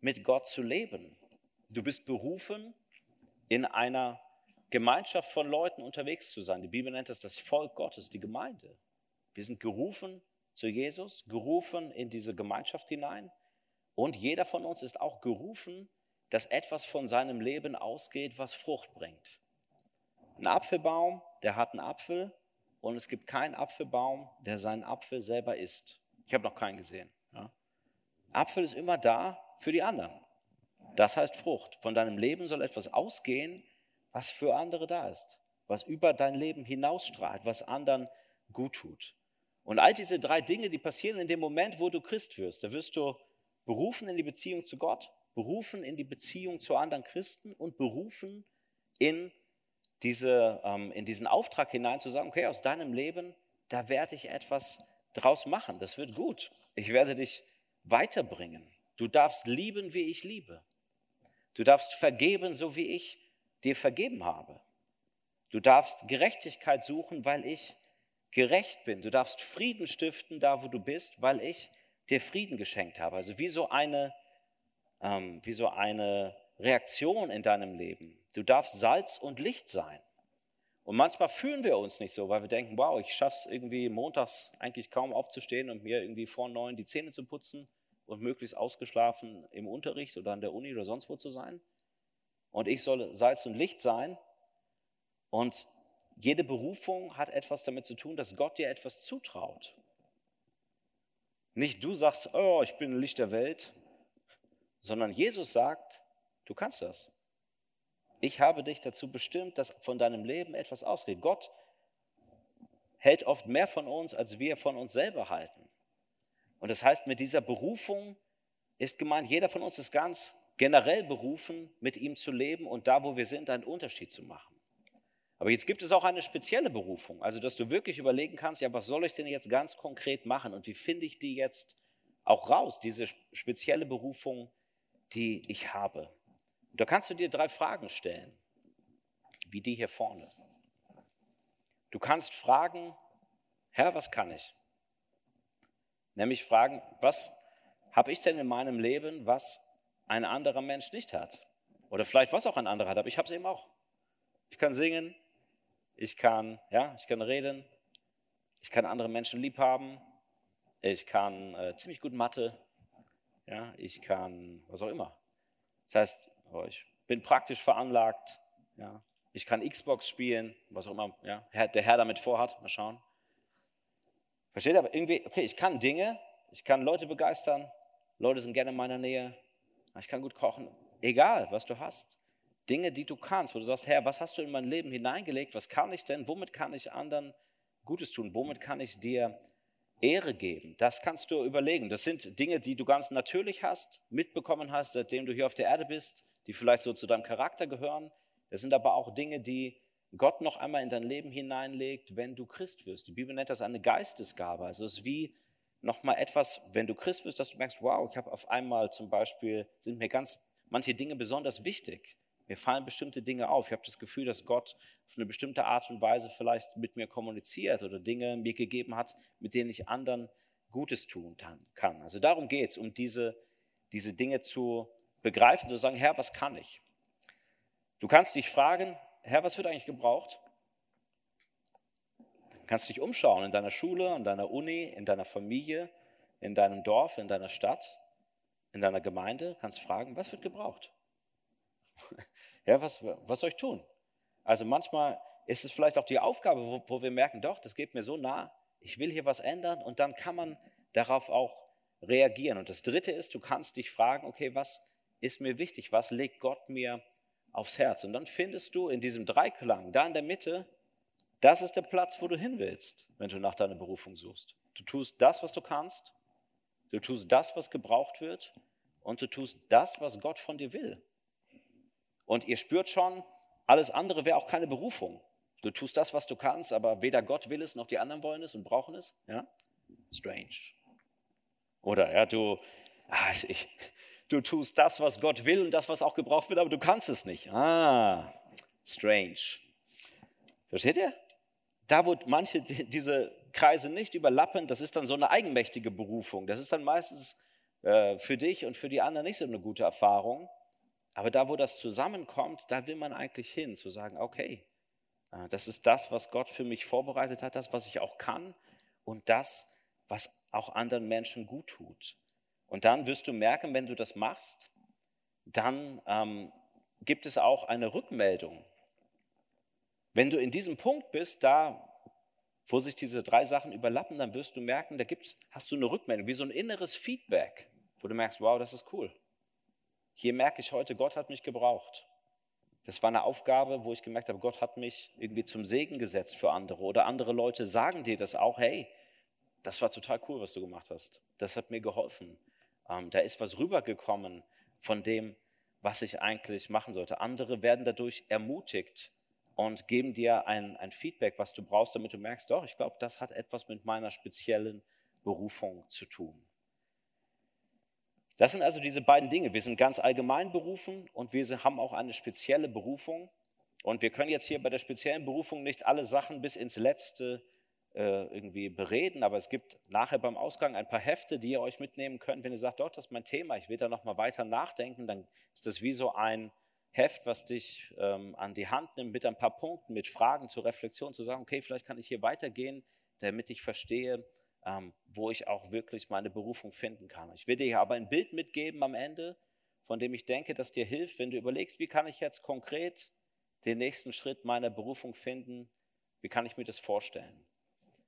mit Gott zu leben. Du bist berufen, in einer Gemeinschaft von Leuten unterwegs zu sein. Die Bibel nennt es das Volk Gottes, die Gemeinde. Wir sind gerufen zu Jesus, gerufen in diese Gemeinschaft hinein. Und jeder von uns ist auch gerufen, dass etwas von seinem Leben ausgeht, was Frucht bringt. Ein Apfelbaum, der hat einen Apfel und es gibt keinen Apfelbaum, der seinen Apfel selber isst. Ich habe noch keinen gesehen. Ja. Apfel ist immer da für die anderen. Das heißt Frucht. Von deinem Leben soll etwas ausgehen, was für andere da ist, was über dein Leben hinausstrahlt, was anderen gut tut. Und all diese drei Dinge, die passieren in dem Moment, wo du Christ wirst. Da wirst du berufen in die Beziehung zu Gott, berufen in die Beziehung zu anderen Christen und berufen in, diese, ähm, in diesen Auftrag hinein zu sagen, okay, aus deinem Leben, da werde ich etwas draus machen. Das wird gut. Ich werde dich weiterbringen. Du darfst lieben, wie ich liebe. Du darfst vergeben, so wie ich dir vergeben habe. Du darfst Gerechtigkeit suchen, weil ich gerecht bin. Du darfst Frieden stiften, da wo du bist, weil ich dir Frieden geschenkt habe. Also wie so eine, ähm, wie so eine Reaktion in deinem Leben. Du darfst Salz und Licht sein. Und manchmal fühlen wir uns nicht so, weil wir denken, wow, ich schaffe es irgendwie montags eigentlich kaum aufzustehen und mir irgendwie vor neun die Zähne zu putzen und möglichst ausgeschlafen im Unterricht oder an der Uni oder sonst wo zu sein und ich soll Salz und Licht sein. Und jede Berufung hat etwas damit zu tun, dass Gott dir etwas zutraut. Nicht du sagst, oh, ich bin Licht der Welt, sondern Jesus sagt, du kannst das. Ich habe dich dazu bestimmt, dass von deinem Leben etwas ausgeht. Gott hält oft mehr von uns, als wir von uns selber halten. Und das heißt, mit dieser Berufung ist gemeint, jeder von uns ist ganz generell berufen, mit ihm zu leben und da, wo wir sind, einen Unterschied zu machen. Aber jetzt gibt es auch eine spezielle Berufung, also dass du wirklich überlegen kannst, ja, was soll ich denn jetzt ganz konkret machen und wie finde ich die jetzt auch raus, diese spezielle Berufung, die ich habe. Und da kannst du dir drei Fragen stellen, wie die hier vorne. Du kannst fragen, Herr, was kann ich? Nämlich fragen, was habe ich denn in meinem Leben, was ein anderer Mensch nicht hat. Oder vielleicht was auch ein anderer hat, aber ich habe es eben auch. Ich kann singen, ich kann, ja, ich kann reden, ich kann andere Menschen lieb haben, ich kann äh, ziemlich gut Mathe, ja, ich kann was auch immer. Das heißt, ich bin praktisch veranlagt, ja, ich kann Xbox spielen, was auch immer ja, der Herr damit vorhat, mal schauen. Versteht? Aber irgendwie, okay, ich kann Dinge, ich kann Leute begeistern, Leute sind gerne in meiner Nähe, ich kann gut kochen, egal was du hast. Dinge, die du kannst, wo du sagst, Herr, was hast du in mein Leben hineingelegt? Was kann ich denn? Womit kann ich anderen Gutes tun? Womit kann ich dir Ehre geben? Das kannst du überlegen. Das sind Dinge, die du ganz natürlich hast, mitbekommen hast, seitdem du hier auf der Erde bist, die vielleicht so zu deinem Charakter gehören. Das sind aber auch Dinge, die Gott noch einmal in dein Leben hineinlegt, wenn du Christ wirst. Die Bibel nennt das eine Geistesgabe. Also es ist wie nochmal etwas, wenn du Christ wirst, dass du merkst, wow, ich habe auf einmal zum Beispiel, sind mir ganz manche Dinge besonders wichtig. Mir fallen bestimmte Dinge auf. Ich habe das Gefühl, dass Gott auf eine bestimmte Art und Weise vielleicht mit mir kommuniziert oder Dinge mir gegeben hat, mit denen ich anderen Gutes tun kann. Also darum geht es, um diese, diese Dinge zu begreifen, zu sagen, Herr, was kann ich? Du kannst dich fragen, Herr, was wird eigentlich gebraucht? Du kannst dich umschauen in deiner Schule, in deiner Uni, in deiner Familie, in deinem Dorf, in deiner Stadt, in deiner Gemeinde, kannst fragen, was wird gebraucht? Ja, was, was soll ich tun? Also manchmal ist es vielleicht auch die Aufgabe, wo, wo wir merken, doch, das geht mir so nah, ich will hier was ändern und dann kann man darauf auch reagieren. Und das Dritte ist, du kannst dich fragen, okay, was ist mir wichtig? Was legt Gott mir aufs Herz. Und dann findest du in diesem Dreiklang, da in der Mitte, das ist der Platz, wo du hin willst, wenn du nach deiner Berufung suchst. Du tust das, was du kannst, du tust das, was gebraucht wird und du tust das, was Gott von dir will. Und ihr spürt schon, alles andere wäre auch keine Berufung. Du tust das, was du kannst, aber weder Gott will es noch die anderen wollen es und brauchen es. Ja? Strange. Oder ja, du, ah, ich, du tust das, was Gott will und das, was auch gebraucht wird, aber du kannst es nicht. Ah, strange. Versteht ihr? Da, wo manche diese Kreise nicht überlappen, das ist dann so eine eigenmächtige Berufung. Das ist dann meistens äh, für dich und für die anderen nicht so eine gute Erfahrung. Aber da, wo das zusammenkommt, da will man eigentlich hin, zu sagen, okay, äh, das ist das, was Gott für mich vorbereitet hat, das, was ich auch kann und das, was auch anderen Menschen gut tut. Und dann wirst du merken, wenn du das machst, dann ähm, gibt es auch eine Rückmeldung. Wenn du in diesem Punkt bist, da, wo sich diese drei Sachen überlappen, dann wirst du merken, da gibt's, hast du eine Rückmeldung, wie so ein inneres Feedback, wo du merkst, wow, das ist cool. Hier merke ich heute, Gott hat mich gebraucht. Das war eine Aufgabe, wo ich gemerkt habe, Gott hat mich irgendwie zum Segen gesetzt für andere. Oder andere Leute sagen dir das auch, hey, das war total cool, was du gemacht hast. Das hat mir geholfen. Ähm, da ist was rübergekommen von dem, was ich eigentlich machen sollte. Andere werden dadurch ermutigt und geben dir ein, ein Feedback, was du brauchst, damit du merkst, doch, ich glaube, das hat etwas mit meiner speziellen Berufung zu tun. Das sind also diese beiden Dinge. Wir sind ganz allgemein berufen und wir haben auch eine spezielle Berufung. Und wir können jetzt hier bei der speziellen Berufung nicht alle Sachen bis ins Letzte irgendwie bereden, aber es gibt nachher beim Ausgang ein paar Hefte, die ihr euch mitnehmen könnt. Wenn ihr sagt, dort, das ist mein Thema, ich will da nochmal weiter nachdenken, dann ist das wie so ein Heft, was dich ähm, an die Hand nimmt mit ein paar Punkten, mit Fragen zur Reflexion, zu sagen, okay, vielleicht kann ich hier weitergehen, damit ich verstehe, ähm, wo ich auch wirklich meine Berufung finden kann. Ich will dir aber ein Bild mitgeben am Ende, von dem ich denke, dass dir hilft, wenn du überlegst, wie kann ich jetzt konkret den nächsten Schritt meiner Berufung finden, wie kann ich mir das vorstellen.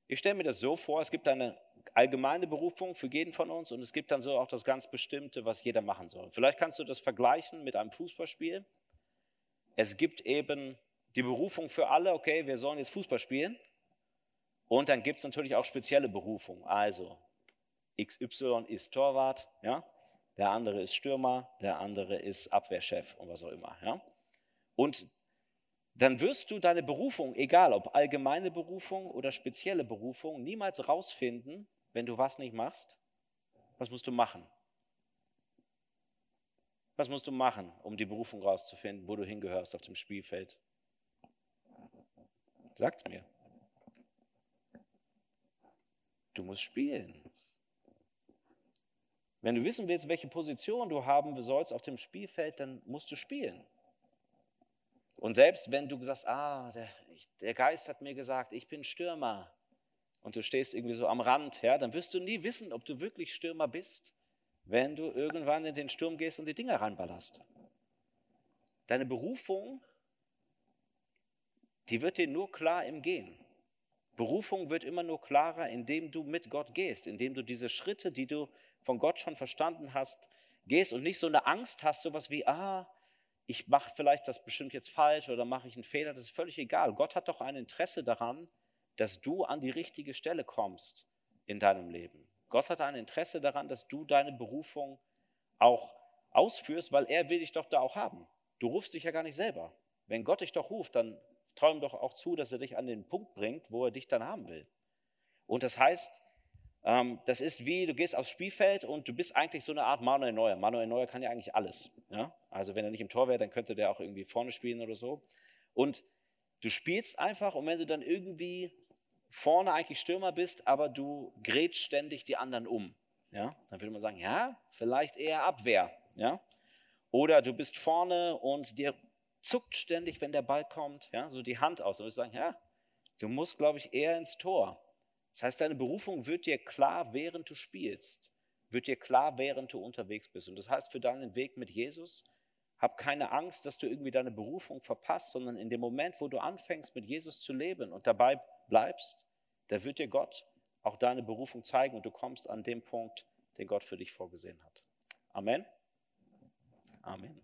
Ich stelle mir das so vor, es gibt eine allgemeine Berufung für jeden von uns und es gibt dann so auch das ganz Bestimmte, was jeder machen soll. Vielleicht kannst du das vergleichen mit einem Fußballspiel. Es gibt eben die Berufung für alle, okay, wir sollen jetzt Fußball spielen. Und dann gibt es natürlich auch spezielle Berufungen. Also XY ist Torwart, ja? der andere ist Stürmer, der andere ist Abwehrchef und was auch immer. Ja? Und dann wirst du deine Berufung, egal ob allgemeine Berufung oder spezielle Berufung, niemals rausfinden, wenn du was nicht machst. Was musst du machen? Was musst du machen, um die Berufung rauszufinden, wo du hingehörst auf dem Spielfeld? Sag's mir. Du musst spielen. Wenn du wissen willst, welche Position du haben sollst auf dem Spielfeld, dann musst du spielen. Und selbst wenn du sagst, ah, der, der Geist hat mir gesagt, ich bin Stürmer, und du stehst irgendwie so am Rand, ja, dann wirst du nie wissen, ob du wirklich Stürmer bist, wenn du irgendwann in den Sturm gehst und die Dinger reinballerst. Deine Berufung, die wird dir nur klar im Gehen. Berufung wird immer nur klarer, indem du mit Gott gehst, indem du diese Schritte, die du von Gott schon verstanden hast, gehst und nicht so eine Angst hast, sowas wie, ah, ich mache vielleicht das bestimmt jetzt falsch oder mache ich einen Fehler, das ist völlig egal. Gott hat doch ein Interesse daran, dass du an die richtige Stelle kommst in deinem Leben. Gott hat ein Interesse daran, dass du deine Berufung auch ausführst, weil er will dich doch da auch haben. Du rufst dich ja gar nicht selber. Wenn Gott dich doch ruft, dann träum doch auch zu, dass er dich an den Punkt bringt, wo er dich dann haben will. Und das heißt, ähm, das ist wie, du gehst aufs Spielfeld und du bist eigentlich so eine Art Manuel Neuer. Manuel Neuer kann ja eigentlich alles. Ja? Also wenn er nicht im Tor wäre, dann könnte der auch irgendwie vorne spielen oder so. Und du spielst einfach und wenn du dann irgendwie vorne eigentlich Stürmer bist, aber du grätst ständig die anderen um, ja? dann würde man sagen, ja, vielleicht eher Abwehr. Ja? Oder du bist vorne und dir zuckt ständig, wenn der Ball kommt, ja, so die Hand aus. Dann würde ich sagen, ja, du musst, glaube ich, eher ins Tor. Das heißt, deine Berufung wird dir klar, während du spielst, wird dir klar, während du unterwegs bist. Und das heißt, für deinen Weg mit Jesus, hab keine Angst, dass du irgendwie deine Berufung verpasst, sondern in dem Moment, wo du anfängst, mit Jesus zu leben und dabei bleibst, da wird dir Gott auch deine Berufung zeigen und du kommst an den Punkt, den Gott für dich vorgesehen hat. Amen. Amen.